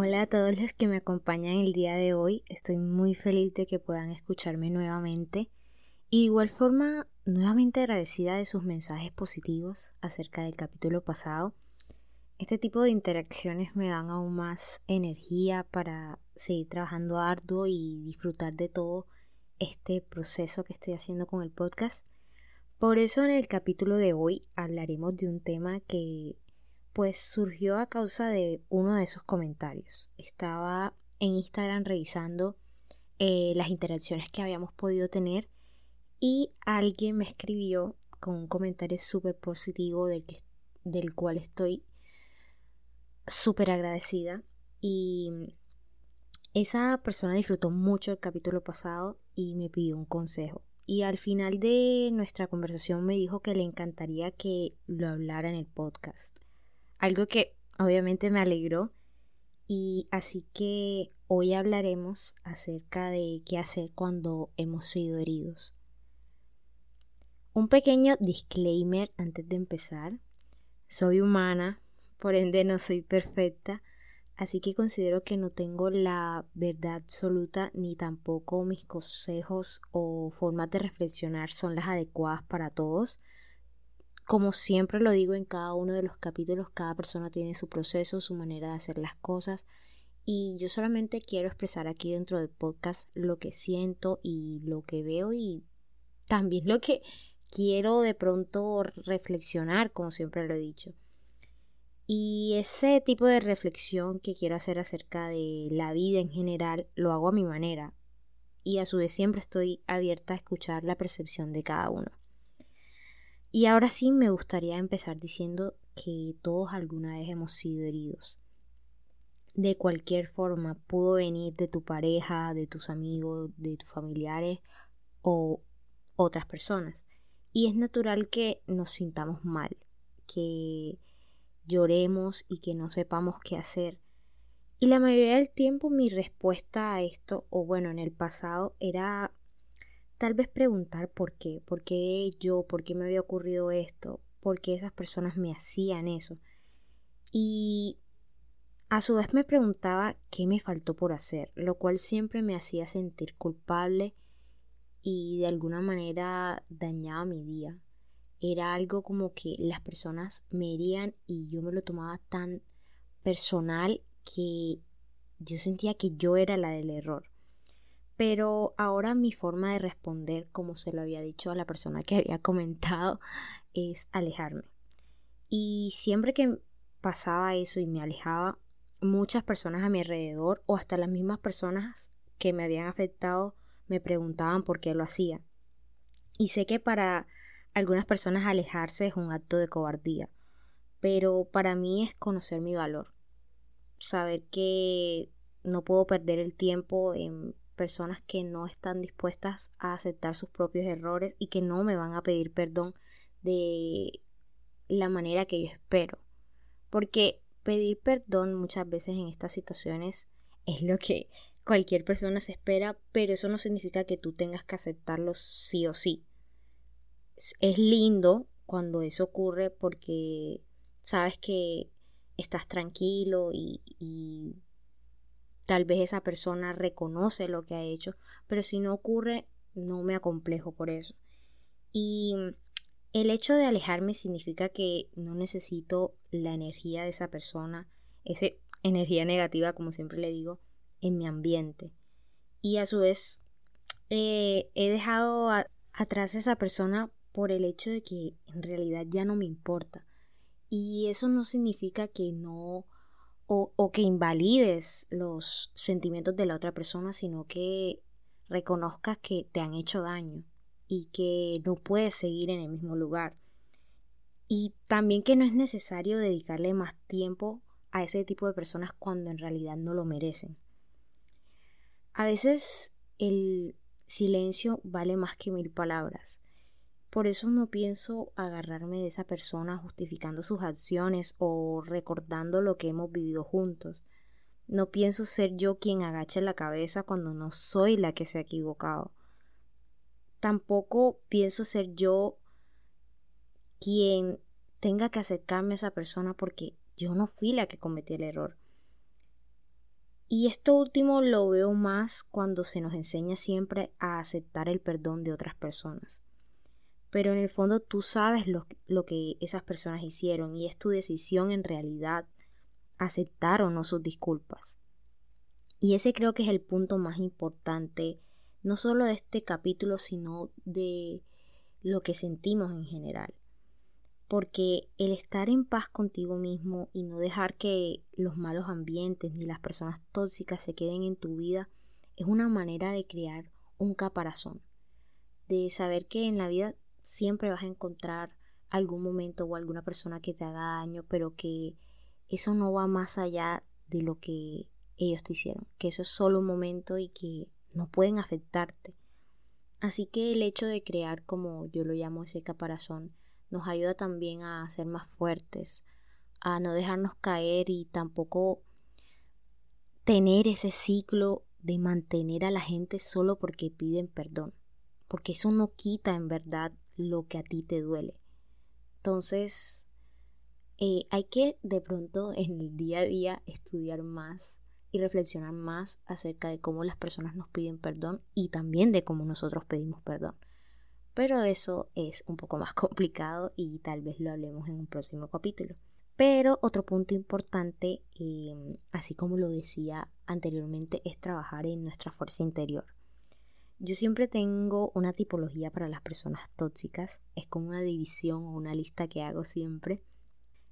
Hola a todos los que me acompañan el día de hoy. Estoy muy feliz de que puedan escucharme nuevamente. Y igual forma, nuevamente agradecida de sus mensajes positivos acerca del capítulo pasado. Este tipo de interacciones me dan aún más energía para seguir trabajando arduo y disfrutar de todo este proceso que estoy haciendo con el podcast. Por eso en el capítulo de hoy hablaremos de un tema que pues surgió a causa de uno de esos comentarios. Estaba en Instagram revisando eh, las interacciones que habíamos podido tener y alguien me escribió con un comentario súper positivo del, que, del cual estoy súper agradecida y esa persona disfrutó mucho el capítulo pasado y me pidió un consejo. Y al final de nuestra conversación me dijo que le encantaría que lo hablara en el podcast algo que obviamente me alegró y así que hoy hablaremos acerca de qué hacer cuando hemos sido heridos. Un pequeño disclaimer antes de empezar. Soy humana, por ende no soy perfecta, así que considero que no tengo la verdad absoluta ni tampoco mis consejos o formas de reflexionar son las adecuadas para todos. Como siempre lo digo en cada uno de los capítulos, cada persona tiene su proceso, su manera de hacer las cosas y yo solamente quiero expresar aquí dentro del podcast lo que siento y lo que veo y también lo que quiero de pronto reflexionar, como siempre lo he dicho. Y ese tipo de reflexión que quiero hacer acerca de la vida en general lo hago a mi manera y a su vez siempre estoy abierta a escuchar la percepción de cada uno. Y ahora sí me gustaría empezar diciendo que todos alguna vez hemos sido heridos. De cualquier forma, pudo venir de tu pareja, de tus amigos, de tus familiares o otras personas. Y es natural que nos sintamos mal, que lloremos y que no sepamos qué hacer. Y la mayoría del tiempo mi respuesta a esto, o bueno, en el pasado, era tal vez preguntar por qué, por qué yo, por qué me había ocurrido esto, por qué esas personas me hacían eso. Y a su vez me preguntaba qué me faltó por hacer, lo cual siempre me hacía sentir culpable y de alguna manera dañaba mi día. Era algo como que las personas me herían y yo me lo tomaba tan personal que yo sentía que yo era la del error. Pero ahora mi forma de responder, como se lo había dicho a la persona que había comentado, es alejarme. Y siempre que pasaba eso y me alejaba, muchas personas a mi alrededor o hasta las mismas personas que me habían afectado me preguntaban por qué lo hacía. Y sé que para algunas personas alejarse es un acto de cobardía, pero para mí es conocer mi valor, saber que no puedo perder el tiempo en personas que no están dispuestas a aceptar sus propios errores y que no me van a pedir perdón de la manera que yo espero. Porque pedir perdón muchas veces en estas situaciones es lo que cualquier persona se espera, pero eso no significa que tú tengas que aceptarlo sí o sí. Es lindo cuando eso ocurre porque sabes que estás tranquilo y, y tal vez esa persona reconoce lo que ha hecho, pero si no ocurre, no me acomplejo por eso. Y el hecho de alejarme significa que no necesito la energía de esa persona, esa energía negativa, como siempre le digo, en mi ambiente. Y a su vez, eh, he dejado atrás a esa persona por el hecho de que en realidad ya no me importa. Y eso no significa que no o, que invalides los sentimientos de la otra persona, sino que reconozcas que te han hecho daño y que no puedes seguir en el mismo lugar. Y también que no es necesario dedicarle más tiempo a ese tipo de personas cuando en realidad no lo merecen. A veces el silencio vale más que mil palabras por eso no pienso agarrarme de esa persona justificando sus acciones o recordando lo que hemos vivido juntos. No pienso ser yo quien agache la cabeza cuando no soy la que se ha equivocado. Tampoco pienso ser yo quien tenga que acercarme a esa persona porque yo no fui la que cometí el error. Y esto último lo veo más cuando se nos enseña siempre a aceptar el perdón de otras personas. Pero en el fondo tú sabes lo, lo que esas personas hicieron y es tu decisión en realidad aceptar o no sus disculpas. Y ese creo que es el punto más importante, no solo de este capítulo, sino de lo que sentimos en general porque el estar en paz contigo mismo y no dejar que los malos ambientes ni las personas tóxicas se queden en tu vida es una manera de crear un caparazón, de saber que en la vida siempre vas a encontrar algún momento o alguna persona que te haga daño, pero que eso no va más allá de lo que ellos te hicieron, que eso es solo un momento y que no pueden afectarte. Así que el hecho de crear, como yo lo llamo, ese caparazón, nos ayuda también a ser más fuertes, a no dejarnos caer y tampoco tener ese ciclo de mantener a la gente solo porque piden perdón, porque eso no quita en verdad lo que a ti te duele. Entonces, eh, hay que de pronto en el día a día estudiar más y reflexionar más acerca de cómo las personas nos piden perdón y también de cómo nosotros pedimos perdón pero eso es un poco más complicado y tal vez lo hablemos en un próximo capítulo. Pero otro punto importante, em, así como lo decía anteriormente, es trabajar en nuestra fuerza interior. Yo siempre tengo una tipología para las personas tóxicas, es como una división o una lista que hago siempre.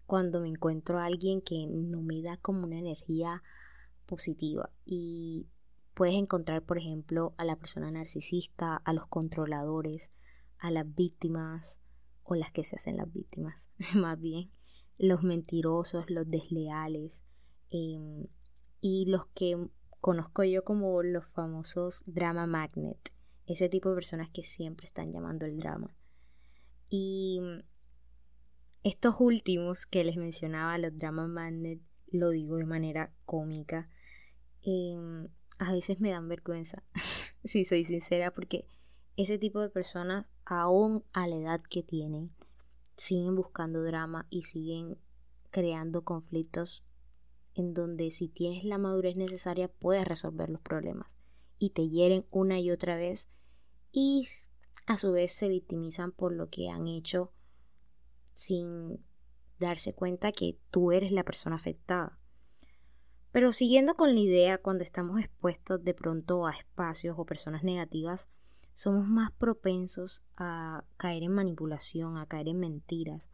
Cuando me encuentro a alguien que no me da como una energía positiva. Y puedes encontrar, por ejemplo, a la persona narcisista, a los controladores, a las víctimas o las que se hacen las víctimas, más bien, los mentirosos, los desleales em, y los que conozco yo como los famosos drama magnet, ese tipo de personas que siempre están llamando el drama. Y estos últimos que les mencionaba, los drama magnet, lo digo de manera cómica, em, a veces me dan vergüenza, si soy sincera, porque ese tipo de personas, aún a la edad que tienen, siguen buscando drama y siguen creando conflictos en donde si tienes la madurez necesaria puedes resolver los problemas y te hieren una y otra vez y a su vez se victimizan por lo que han hecho sin darse cuenta que tú eres la persona afectada. Pero siguiendo con la idea, cuando estamos expuestos de pronto a espacios o personas negativas, somos más propensos a caer en manipulación, a caer en mentiras,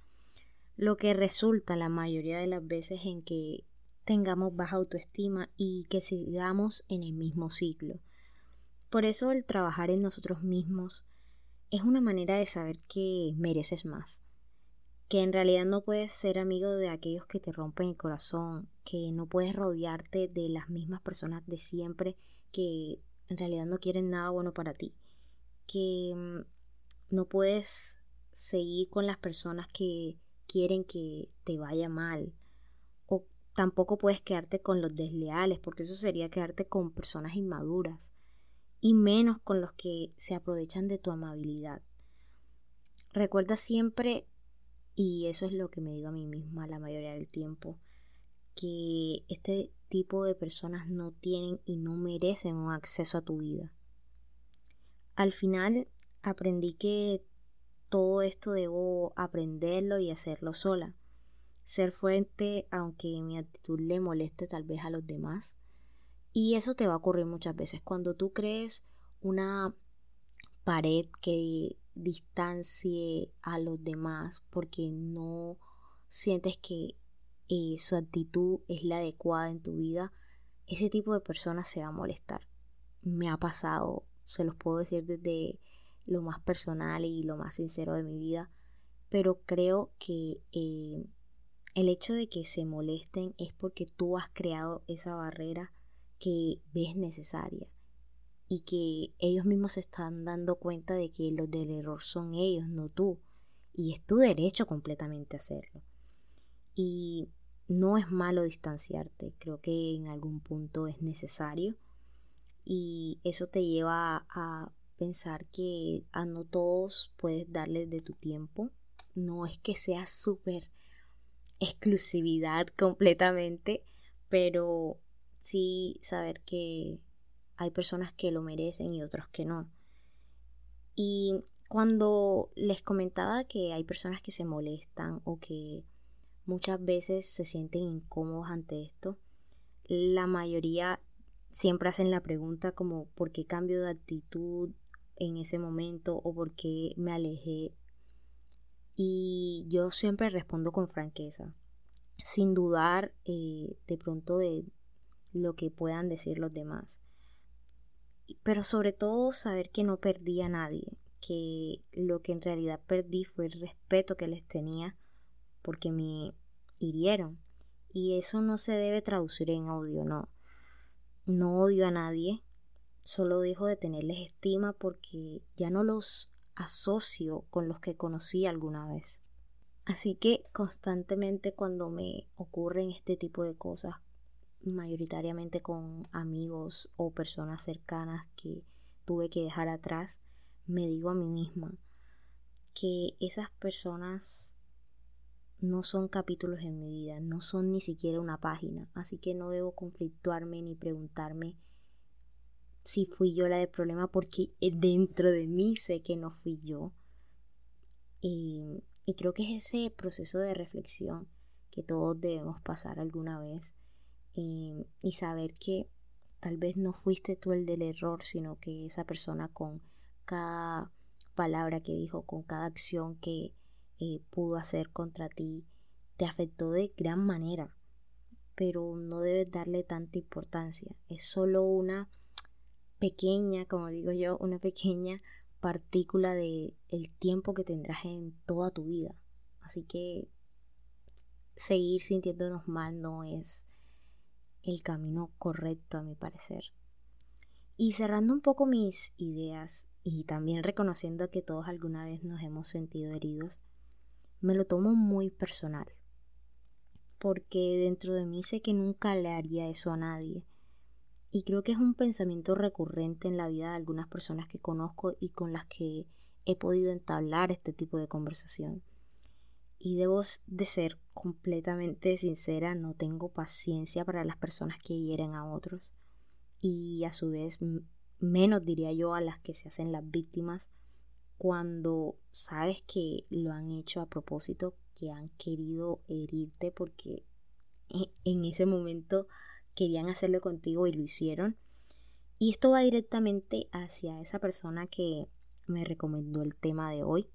lo que resulta la mayoría de las veces en que tengamos baja autoestima y que sigamos en el mismo ciclo. Por eso el trabajar en nosotros mismos es una manera de saber que mereces más, que en realidad no puedes ser amigo de aquellos que te rompen el corazón, que no puedes rodearte de las mismas personas de siempre que en realidad no quieren nada bueno para ti que mm, no puedes seguir con las personas que quieren que te vaya mal tampoco puedes quedarte con los desleales porque eso sería quedarte con personas inmaduras y menos con los que se aprovechan de tu amabilidad. Recuerda siempre, y eso es lo que me digo a mí misma la mayoría del tiempo, que este tipo de personas no tienen y no merecen un acceso a tu vida. Al final aprendí que todo esto debo aprenderlo y hacerlo sola. Ser fuerte aunque mi actitud le moleste tal vez a los demás. Y eso te va a ocurrir muchas veces. Cuando tú crees una pared que distancie a los demás porque no sientes que eh, su actitud es la adecuada en tu vida, ese tipo de personas se va a molestar. Me ha pasado se los puedo decir desde lo más personal y lo más sincero de mi vida, pero creo que eh, el hecho de que se molesten es porque tú has creado esa barrera que ves necesaria y que ellos mismos se están dando cuenta de que los del error son ellos, no tú, y es tu derecho completamente hacerlo. Y no es malo distanciarte, creo que en algún punto es necesario y eso te lleva a pensar que a no todos puedes darles de tu tiempo. No es que sea súper exclusividad completamente, pero sí saber que hay personas que lo merecen y otros que no. Y cuando les comentaba que hay personas que se molestan o que muchas veces se sienten incómodos ante esto, la mayoría siempre hacen la pregunta como ¿por qué cambio de actitud en ese momento o por qué me alejé? Y yo siempre respondo con franqueza, sin dudar eh, de pronto de lo que puedan decir los demás. Pero sobre todo saber que no perdí a nadie, que lo que en realidad perdí fue el respeto que les tenía porque me hirieron. Y eso no se debe traducir en odio, no. No odio a nadie, solo dejo de tenerles estima porque ya no los asocio con los que conocí alguna vez. Así que constantemente cuando me ocurren este tipo de cosas, mayoritariamente con amigos o personas cercanas que tuve que dejar atrás, me digo a mí misma que esas personas no son capítulos en mi vida, no son ni siquiera una página, así que no debo conflictuarme ni preguntarme si fui yo la del problema porque dentro de mí sé que no fui yo. Y, y creo que es ese proceso de reflexión que todos debemos pasar alguna vez y, saber que tal vez no fuiste tú el del error, sino que esa persona con cada palabra que dijo, con cada acción que eh, pudo hacer contra ti, te afectó de gran manera. Pero no debes darle tanta importancia. Es solo una pequeña, como digo yo, una pequeña partícula de el tiempo que tendrás en toda tu vida. Así que seguir sintiéndonos mal no es el camino correcto a mi parecer. Y cerrando un poco mis ideas y también reconociendo que todos alguna vez nos hemos sentido heridos, me lo tomo muy personal. Porque dentro de mí sé que nunca le haría eso a nadie. Y creo que es un pensamiento recurrente en la vida de algunas personas que conozco y con las que he podido entablar este tipo de conversación. Y debo de ser completamente sincera, no tengo paciencia para las personas que hieren a otros y a su vez menos diría yo a las que se hacen las víctimas cuando sabes que lo han hecho a propósito, que han querido herirte porque e, en ese momento querían hacerlo contigo y lo hicieron. Y esto va directamente hacia esa persona que me recomendó el tema de hoy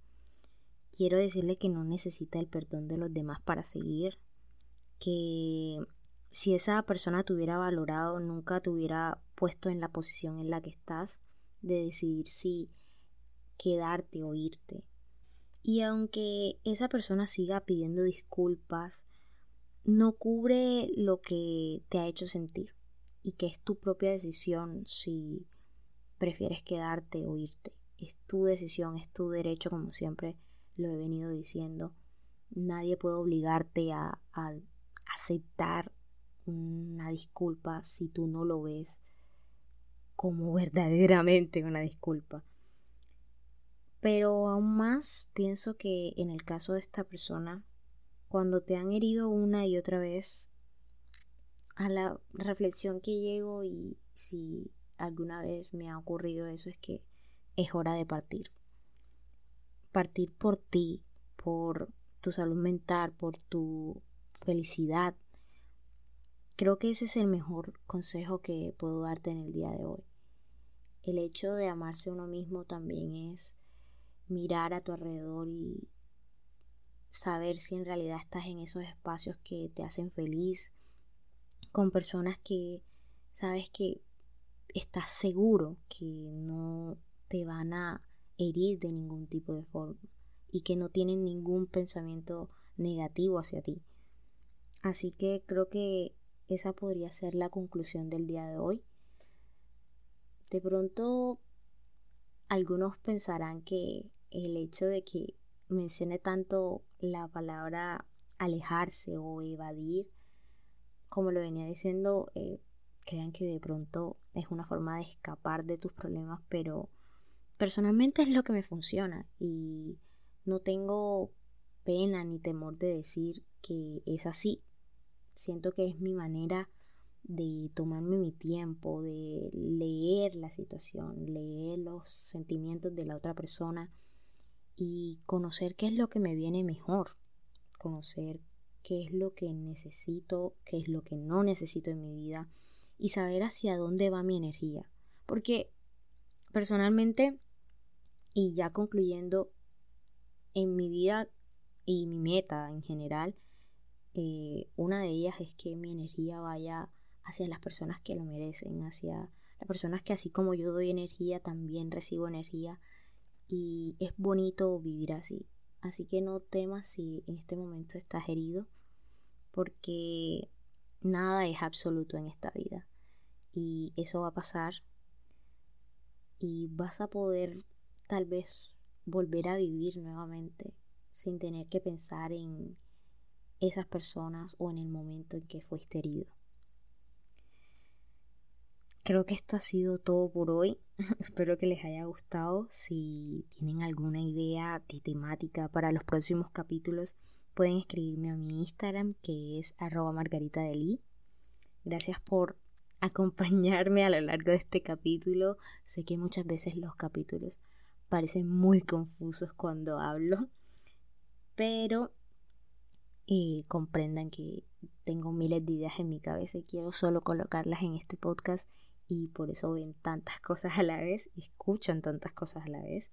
quiero decirle que no necesita el perdón de los demás para seguir, que si esa persona te hubiera valorado, nunca te hubiera puesto en la posición en la que estás de decidir si quedarte o irte. Y aunque esa persona siga pidiendo disculpas, no cubre lo que te ha hecho sentir y que es tu propia decisión si prefieres quedarte o irte. Es tu decisión, es tu derecho, como siempre lo he venido diciendo, nadie puede obligarte a, aceptar una disculpa si tú no lo ves como verdaderamente una disculpa. Pero aún más pienso que en el caso de esta persona, cuando te han herido una y otra vez, a la reflexión que llego y si alguna vez me ha ocurrido eso es que es hora de partir partir por ti, por tu salud mental, por tu felicidad. Creo que ese es el mejor consejo que puedo darte en el día de hoy. El hecho de amarse uno mismo también es mirar a tu alrededor y saber si en realidad estás en esos espacios que te hacen feliz, con personas que sabes que estás seguro que no te van a herir de ningún tipo de forma y que no tienen ningún pensamiento negativo hacia ti. Así que creo que esa podría ser la conclusión del día de hoy. De pronto algunos pensarán que el hecho de que mencione tanto la palabra alejarse o evadir, como lo venía diciendo, eh, crean que de pronto es una forma de escapar de tus problemas, pero Personalmente es lo que me funciona y no tengo pena ni temor de decir que es así. Siento que es mi manera de tomarme mi tiempo, de leer la situación, leer los sentimientos de la otra persona y conocer qué es lo que me viene mejor, conocer qué es lo que necesito, qué es lo que no necesito en mi vida y saber hacia dónde va mi energía. Porque personalmente, y ya concluyendo, en mi vida y mi meta en general, eh, una de ellas es que mi energía vaya hacia las personas que lo merecen, hacia las personas que así como yo doy energía, también recibo energía y es bonito vivir así. Así que no temas si en este momento estás herido, porque nada es absoluto en esta vida y eso va a pasar y vas a poder tal vez volver a vivir nuevamente sin tener que pensar en esas personas o en el momento en que fuiste herido. Creo que esto ha sido todo por hoy. Espero que les haya gustado. Si tienen alguna idea de temática para los próximos capítulos, pueden escribirme a mi Instagram que es arroba margarita Gracias por acompañarme a lo largo de este capítulo. Sé que muchas veces los capítulos parecen muy confusos cuando hablo, pero eh, comprendan que tengo miles de ideas en mi cabeza y quiero solo colocarlas en este podcast y por eso ven tantas cosas a la vez escuchan tantas cosas a la vez.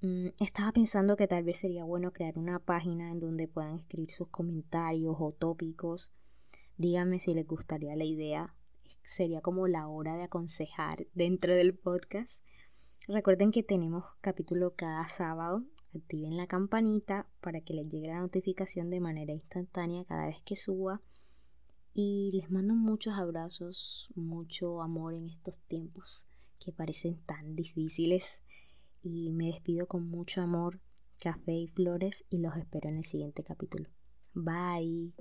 Mm, estaba pensando que tal vez sería bueno crear una página en donde puedan escribir sus comentarios o tópicos. Díganme si les gustaría la idea. Sería como la hora de aconsejar dentro del podcast. Recuerden que tenemos capítulo cada sábado. Activen la campanita para que les llegue la notificación de manera instantánea cada vez que suba y les mando muchos abrazos, mucho amor en estos tiempos que parecen tan difíciles. Y me despido con mucho amor, café y flores y los espero en el siguiente capítulo. Bye.